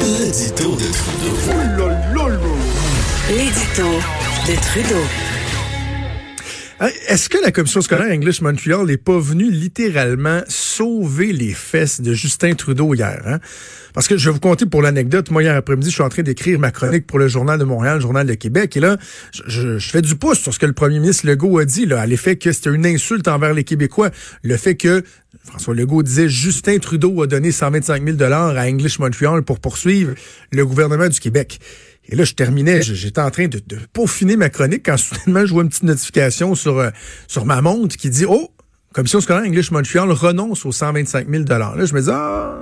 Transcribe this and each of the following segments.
L'édito de Trudeau. L'édito de Trudeau. Est-ce que la commission scolaire English Montreal n'est pas venue littéralement sauver les fesses de Justin Trudeau hier? Hein? Parce que je vais vous conter pour l'anecdote. Moi, hier après-midi, je suis en train d'écrire ma chronique pour le Journal de Montréal, le Journal de Québec. Et là, je fais du pouce sur ce que le premier ministre Legault a dit, là, à l'effet que c'était une insulte envers les Québécois. Le fait que François Legault disait Justin Trudeau a donné 125 000 à English Montreal pour poursuivre le gouvernement du Québec. Et là, je terminais, j'étais en train de, de peaufiner ma chronique quand soudainement je vois une petite notification sur, euh, sur ma montre qui dit Oh, Commission scolaire English Montreal renonce aux 125 000 Là, je me dis Ah,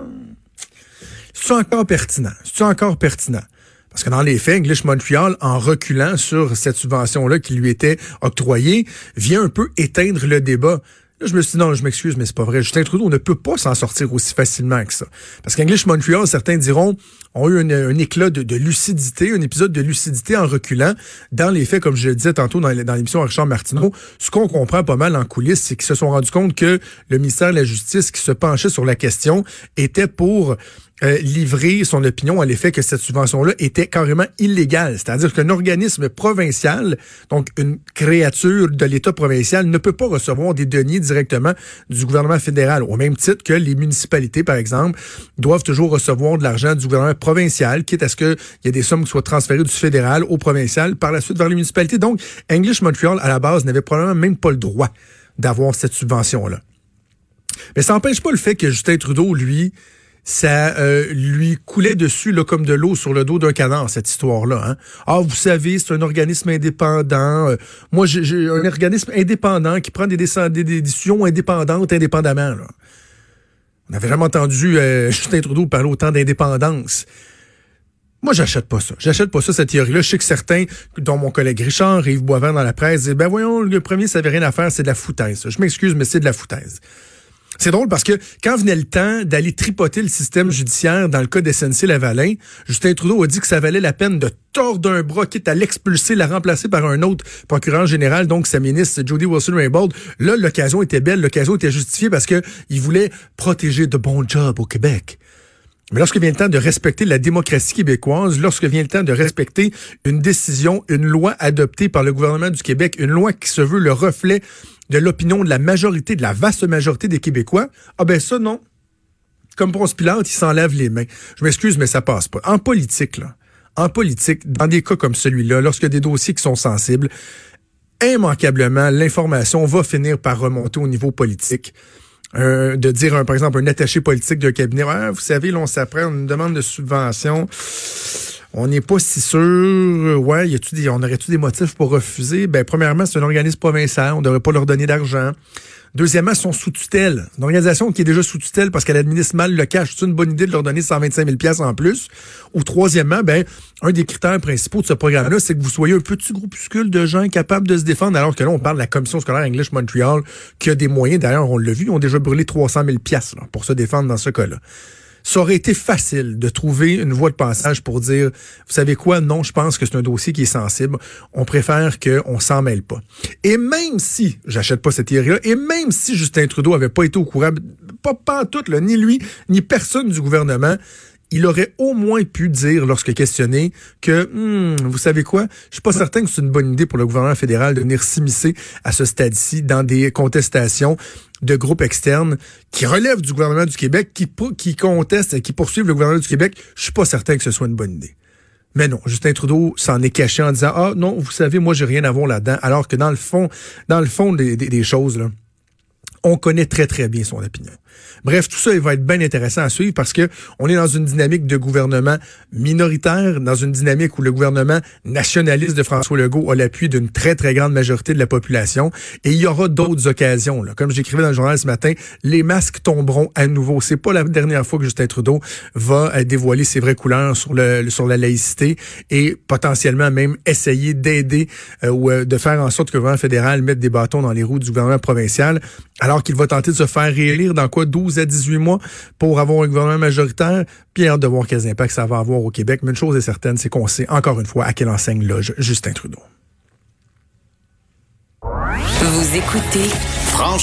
c'est encore pertinent? C'est encore pertinent? Parce que dans les faits, English Montreal, en reculant sur cette subvention-là qui lui était octroyée, vient un peu éteindre le débat. Je me suis dit, non, je m'excuse, mais c'est pas vrai. Justin Trudeau ne peut pas s'en sortir aussi facilement que ça. Parce qu'English Montreal, certains diront, ont eu un, éclat de, lucidité, un épisode de lucidité en reculant. Dans les faits, comme je le disais tantôt dans, dans l'émission Richard Martineau, ce qu'on comprend pas mal en coulisses, c'est qu'ils se sont rendus compte que le ministère de la Justice qui se penchait sur la question était pour euh, livrer son opinion à l'effet que cette subvention-là était carrément illégale. C'est-à-dire qu'un organisme provincial, donc une créature de l'État provincial, ne peut pas recevoir des deniers directement du gouvernement fédéral, au même titre que les municipalités, par exemple, doivent toujours recevoir de l'argent du gouvernement provincial, quitte à ce qu'il y ait des sommes qui soient transférées du fédéral au provincial, par la suite vers les municipalités. Donc, English Montreal, à la base, n'avait probablement même pas le droit d'avoir cette subvention-là. Mais ça n'empêche pas le fait que Justin Trudeau, lui, ça euh, lui coulait dessus comme de l'eau sur le dos d'un canard, cette histoire-là. Hein? Ah, vous savez, c'est un organisme indépendant. Euh, moi, j'ai un organisme indépendant qui prend des, déc- des- des décisions indépendantes indépendamment. On n'avait jamais entendu euh, Justin Trudeau parler autant d'indépendance. Moi, j'achète pas ça. J'achète pas ça, cette théorie-là. Je sais que certains, dont mon collègue Richard, Yves Boivin dans la presse, disent, ben voyons, le premier, ça avait rien à faire, c'est de la foutaise. Je m'excuse, mais c'est de la foutaise. C'est drôle parce que quand venait le temps d'aller tripoter le système judiciaire dans le cas d'SNC Lavalin, Justin Trudeau a dit que ça valait la peine de tordre un bras, quitte à l'expulser, la remplacer par un autre procureur général, donc sa ministre Jody Wilson-Raybould. Là, l'occasion était belle, l'occasion était justifiée parce que il voulait protéger de bons jobs au Québec. Mais lorsque vient le temps de respecter la démocratie québécoise, lorsque vient le temps de respecter une décision, une loi adoptée par le gouvernement du Québec, une loi qui se veut le reflet de l'opinion de la majorité, de la vaste majorité des Québécois, ah ben ça, non. Comme Ponce Pilate, il s'en lave les mains. Je m'excuse, mais ça passe pas. En politique, là, en politique, dans des cas comme celui-là, lorsqu'il y a des dossiers qui sont sensibles, immanquablement, l'information va finir par remonter au niveau politique. Euh, de dire, un, par exemple, un attaché politique d'un cabinet, Ah, vous savez, là, on s'apprend une demande de subvention. On n'est pas si sûr. Ouais, a-tu des, on aurait-tu des motifs pour refuser? Ben, premièrement, c'est un organisme provincial. On ne devrait pas leur donner d'argent. Deuxièmement, sont sous tutelle. Une organisation qui est déjà sous tutelle parce qu'elle administre mal le cash. C'est une bonne idée de leur donner 125 000 pièces en plus. Ou troisièmement, ben, un des critères principaux de ce programme-là, c'est que vous soyez un petit groupuscule de gens capables de se défendre. Alors que là, on parle de la commission scolaire English Montreal qui a des moyens. D'ailleurs, on l'a vu, ils ont déjà brûlé 300 000 pièces pour se défendre dans ce cas-là ça aurait été facile de trouver une voie de passage pour dire, vous savez quoi, non, je pense que c'est un dossier qui est sensible. On préfère qu'on s'en mêle pas. Et même si, j'achète pas cette théorie-là, et même si Justin Trudeau avait pas été au courant, pas, pas tout, là, ni lui, ni personne du gouvernement, il aurait au moins pu dire, lorsque questionné, que, hmm, vous savez quoi, je suis pas certain que c'est une bonne idée pour le gouvernement fédéral de venir s'immiscer à ce stade-ci dans des contestations de groupes externes qui relèvent du gouvernement du Québec, qui, contestent qui poursuivent le gouvernement du Québec. Je suis pas certain que ce soit une bonne idée. Mais non, Justin Trudeau s'en est caché en disant ah non, vous savez, moi j'ai rien à voir là-dedans, alors que dans le fond, dans le fond des choses là, on connaît très très bien son opinion. Bref, tout ça, il va être bien intéressant à suivre parce que on est dans une dynamique de gouvernement minoritaire, dans une dynamique où le gouvernement nationaliste de François Legault a l'appui d'une très, très grande majorité de la population. Et il y aura d'autres occasions. Là. Comme j'écrivais dans le journal ce matin, les masques tomberont à nouveau. C'est pas la dernière fois que Justin Trudeau va euh, dévoiler ses vraies couleurs sur le sur la laïcité et potentiellement même essayer d'aider euh, ou euh, de faire en sorte que le gouvernement fédéral mette des bâtons dans les roues du gouvernement provincial, alors qu'il va tenter de se faire réélire dans quoi 12 à 18 mois pour avoir un gouvernement majoritaire? Puis hâte de voir quels impacts ça va avoir au Québec. Mais une chose est certaine, c'est qu'on sait encore une fois à quelle enseigne loge Justin Trudeau. Vous écoutez